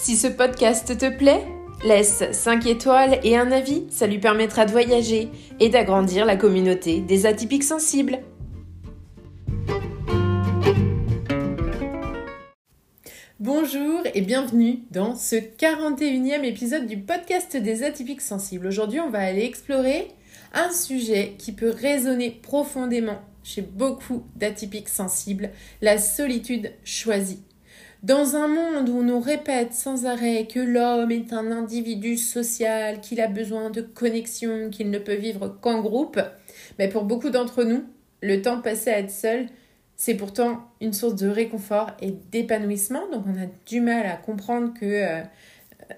Si ce podcast te plaît, laisse 5 étoiles et un avis, ça lui permettra de voyager et d'agrandir la communauté des atypiques sensibles. Bonjour et bienvenue dans ce 41e épisode du podcast des atypiques sensibles. Aujourd'hui, on va aller explorer un sujet qui peut résonner profondément chez beaucoup d'atypiques sensibles, la solitude choisie. Dans un monde où on nous répète sans arrêt que l'homme est un individu social, qu'il a besoin de connexion, qu'il ne peut vivre qu'en groupe, mais pour beaucoup d'entre nous, le temps passé à être seul, c'est pourtant une source de réconfort et d'épanouissement. Donc on a du mal à comprendre que euh,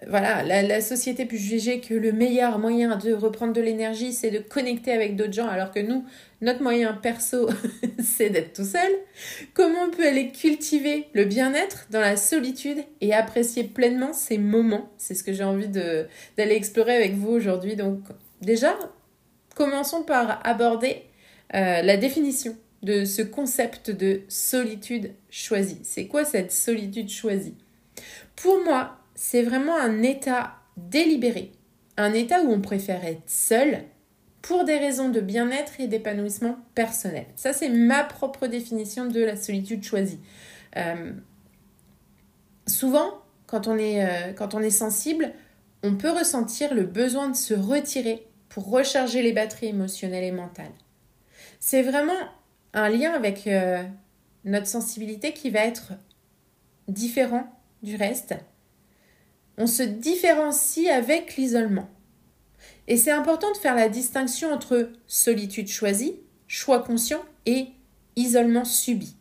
voilà, la, société peut juger que le meilleur moyen de reprendre de l'énergie, c'est de connecter avec d'autres gens, alors que nous, notre moyen perso, c'est d'être tout seul. Comment on peut aller cultiver le bien-être dans la solitude et apprécier pleinement ces moments? C'est ce que j'ai envie d'aller explorer avec vous aujourd'hui. Donc déjà, commençons par aborder euh, la définition de ce concept de solitude choisie. C'est quoi cette solitude choisie? Pour moi, c'est vraiment un état délibéré, un état où on préfère être seul pour des raisons de bien-être et d'épanouissement personnel. Ça, c'est ma propre définition de la solitude choisie. Euh, souvent, quand on, est, euh, quand on est sensible, on peut ressentir le besoin de se retirer pour recharger les batteries émotionnelles et mentales. C'est vraiment un lien avec euh, notre sensibilité qui va être différent du reste on se différencie avec l'isolement. Et c'est important de faire la distinction entre solitude choisie, choix conscient et isolement subi.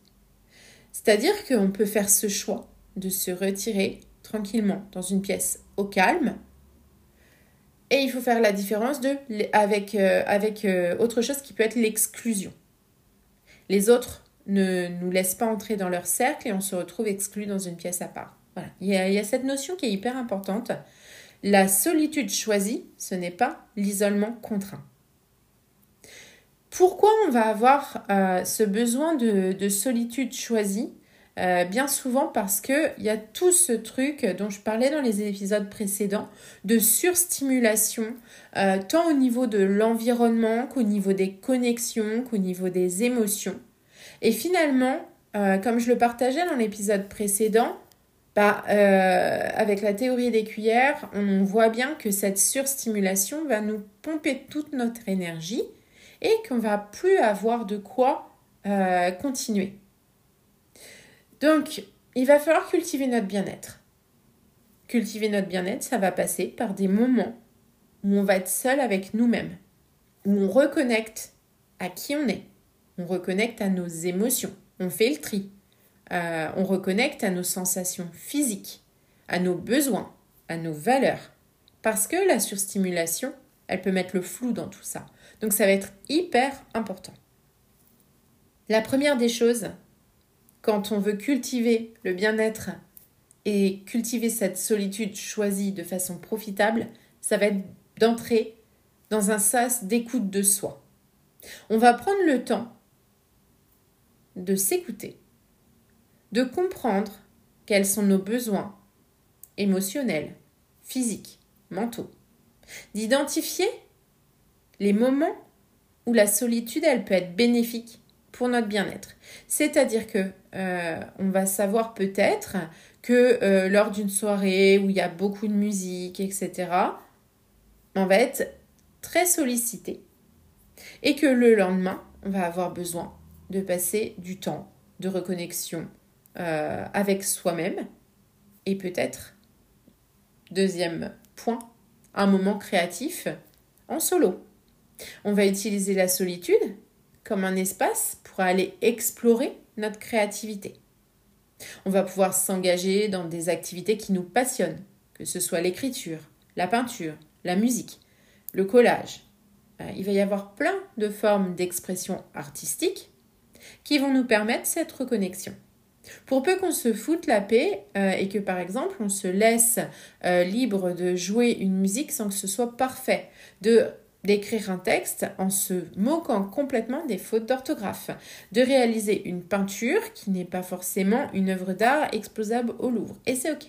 C'est-à-dire qu'on peut faire ce choix de se retirer tranquillement dans une pièce au calme. Et il faut faire la différence avec, euh, avec euh, autre chose qui peut être l'exclusion. Les autres ne nous laissent pas entrer dans leur cercle et on se retrouve exclu dans une pièce à part. Il y, a, cette notion qui est hyper importante. La solitude choisie, ce n'est pas l'isolement contraint. Pourquoi on va avoir euh, ce besoin de, solitude choisie? Euh, Bien souvent parce qu'il y a tout ce truc dont je parlais dans les épisodes précédents de surstimulation, euh, tant au niveau de l'environnement qu'au niveau des connexions, qu'au niveau des émotions. Et finalement, comme je le partageais dans l'épisode précédent, bah, euh, avec la théorie des cuillères, on voit bien que cette surstimulation va nous pomper toute notre énergie et qu'on va plus avoir de quoi euh, continuer. Donc, il va falloir cultiver notre bien-être. Cultiver notre bien-être, ça va passer par des moments où on va être seul avec nous-mêmes, où on reconnecte à qui on est, on reconnecte à nos émotions, on fait le tri, euh, on reconnecte à nos sensations physiques, à nos besoins, à nos valeurs. Parce que la surstimulation, elle peut mettre le flou dans tout ça. Donc ça va être hyper important. La première des choses, quand on veut cultiver le bien-être et cultiver cette solitude choisie de façon profitable, ça va être d'entrer dans un sas d'écoute de soi. On va prendre le temps de s'écouter, de comprendre quels sont nos besoins émotionnels, physiques, mentaux, d'identifier les moments où la solitude, elle peut être bénéfique pour notre bien-être. C'est-à-dire que euh, on va savoir peut-être que euh, lors d'une soirée où il y a beaucoup de musique, etc., on va être très sollicité et que le lendemain, on va avoir besoin de passer du temps de reconnexion euh, avec soi-même et peut-être, deuxième point, un moment créatif en solo. On va utiliser la solitude comme un espace pour aller explorer notre créativité. On va pouvoir s'engager dans des activités qui nous passionnent, que ce soit l'écriture, la peinture, la musique, le collage. Euh, il va y avoir plein de formes d'expression artistique qui vont nous permettre cette reconnexion. Pour peu qu'on se foute la paix euh, et que par exemple on se laisse euh, libre de jouer une musique sans que ce soit parfait, de d'écrire un texte en se moquant complètement des fautes d'orthographe, de réaliser une peinture qui n'est pas forcément une œuvre d'art explosable au Louvre. Et c'est OK.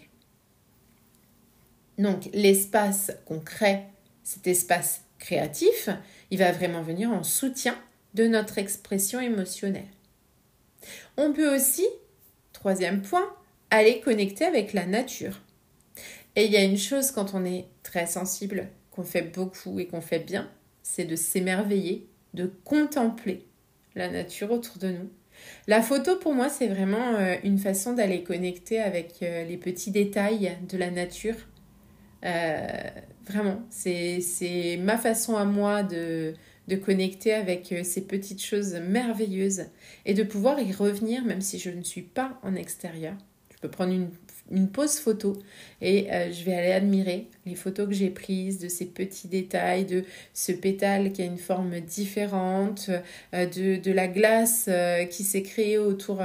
Donc l'espace qu'on crée, cet espace créatif, il va vraiment venir en soutien de notre expression émotionnelle. On peut aussi, troisième point, aller connecter avec la nature. Et il y a une chose quand on est très sensible, qu'on fait beaucoup et qu'on fait bien, c'est de s'émerveiller, de contempler la nature autour de nous. La photo, pour moi, c'est vraiment euh, une façon d'aller connecter avec euh, les petits détails de la nature. Euh, vraiment, c'est ma façon à moi de, de connecter avec ces petites choses merveilleuses et de pouvoir y revenir même si je ne suis pas en extérieur. Je peux prendre une une pause photo et euh, je vais aller admirer les photos que j'ai prises de ces petits détails, de ce pétale qui a une forme différente, euh, de, de, la glace euh, qui s'est créée autour,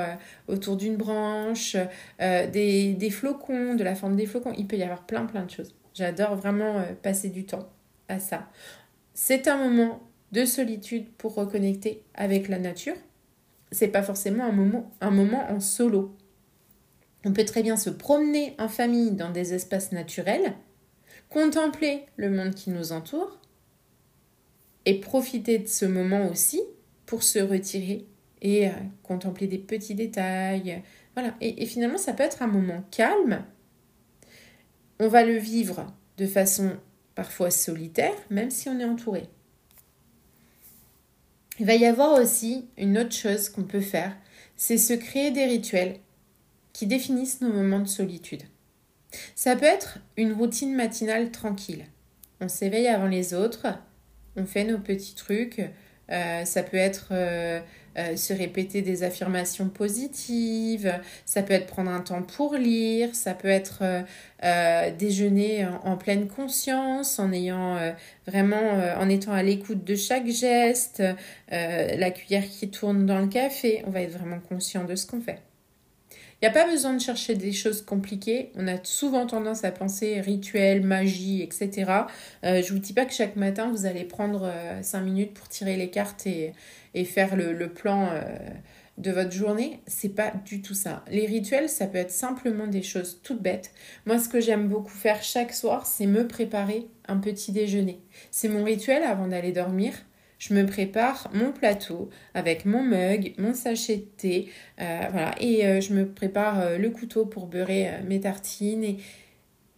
autour d'une branche, des, des, flocons, de la forme des flocons. Il peut y avoir plein plein de choses. J'adore vraiment passer du temps à ça. C'est un moment de solitude pour reconnecter avec la nature. C'est pas forcément un moment, un moment en solo. On peut très bien se promener en famille dans des espaces naturels, contempler le monde qui nous entoure et profiter de ce moment aussi pour se retirer et euh, contempler des petits détails. Voilà. Et, finalement, ça peut être un moment calme. On va le vivre de façon parfois solitaire, même si on est entouré. Il va y avoir aussi une autre chose qu'on peut faire, c'est se créer des rituels qui définissent nos moments de solitude. Ça peut être une routine matinale tranquille. On s'éveille avant les autres, on fait nos petits trucs. Euh, ça peut être euh, euh, se répéter des affirmations positives, ça peut être prendre un temps pour lire, ça peut être déjeuner en, pleine conscience, en ayant vraiment, en étant à l'écoute de chaque geste, la cuillère qui tourne dans le café, on va être vraiment conscient de ce qu'on fait. Il n'y a pas besoin de chercher des choses compliquées. On a souvent tendance à penser rituel, magie, etc. Euh, je ne vous dis pas que chaque matin, vous allez prendre 5 euh, minutes pour tirer les cartes et, faire le, plan euh, de votre journée. C'est pas du tout ça. Les rituels, ça peut être simplement des choses toutes bêtes. Moi, ce que j'aime beaucoup faire chaque soir, c'est me préparer un petit déjeuner. C'est mon rituel avant d'aller dormir je me prépare mon plateau avec mon mug, mon sachet de thé, euh, voilà, et euh, je me prépare euh, le couteau pour beurrer mes tartines. Et,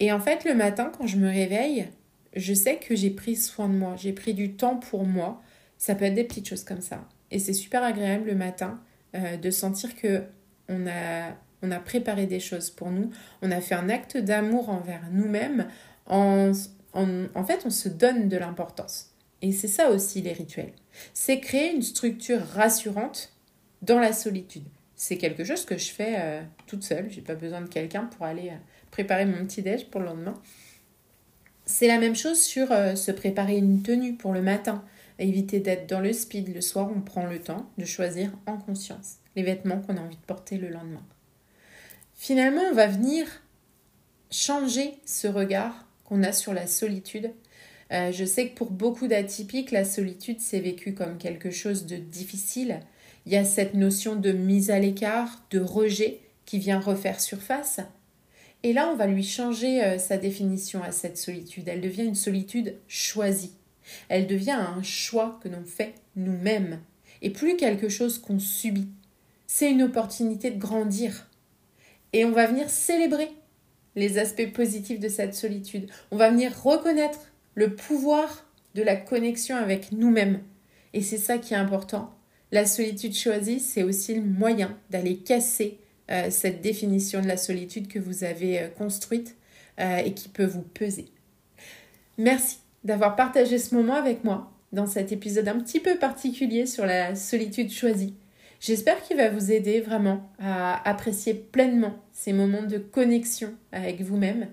et en fait, le matin, quand je me réveille, je sais que j'ai pris soin de moi, j'ai pris du temps pour moi. Ça peut être des petites choses comme ça. Et c'est super agréable le matin de sentir que on a, on a préparé des choses pour nous, on a fait un acte d'amour envers nous-mêmes. En, en, en fait, on se donne de l'importance. Et c'est ça aussi les rituels. C'est créer une structure rassurante dans la solitude. C'est quelque chose que je fais euh, toute seule. J'ai pas besoin de quelqu'un pour aller euh, préparer mon petit déj pour le lendemain. C'est la même chose sur euh, se préparer une tenue pour le matin. Éviter d'être dans le speed le soir, on prend le temps de choisir en conscience les vêtements qu'on a envie de porter le lendemain. Finalement, on va venir changer ce regard qu'on a sur la solitude euh, je sais que pour beaucoup d'atypiques, la solitude s'est vécue comme quelque chose de difficile. Il y a cette notion de mise à l'écart, de rejet qui vient refaire surface. Et là, on va lui changer euh, sa définition à cette solitude. Elle devient une solitude choisie. Elle devient un choix que l'on fait nous-mêmes et plus quelque chose qu'on subit. C'est une opportunité de grandir. Et on va venir célébrer les aspects positifs de cette solitude. On va venir reconnaître le pouvoir de la connexion avec nous-mêmes. Et c'est ça qui est important. La solitude choisie, c'est aussi le moyen d'aller casser euh, cette définition de la solitude que vous avez euh, construite euh, et qui peut vous peser. Merci d'avoir partagé ce moment avec moi dans cet épisode un petit peu particulier sur la solitude choisie. J'espère qu'il va vous aider vraiment à apprécier pleinement ces moments de connexion avec vous-même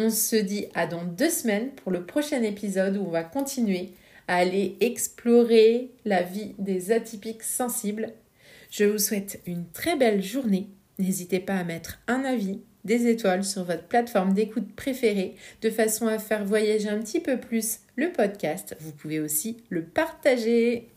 On se dit à dans deux semaines pour le prochain épisode où on va continuer à aller explorer la vie des atypiques sensibles. Je vous souhaite une très belle journée. N'hésitez pas à mettre un avis, des étoiles sur votre plateforme d'écoute préférée de façon à faire voyager un petit peu plus le podcast. Vous pouvez aussi le partager.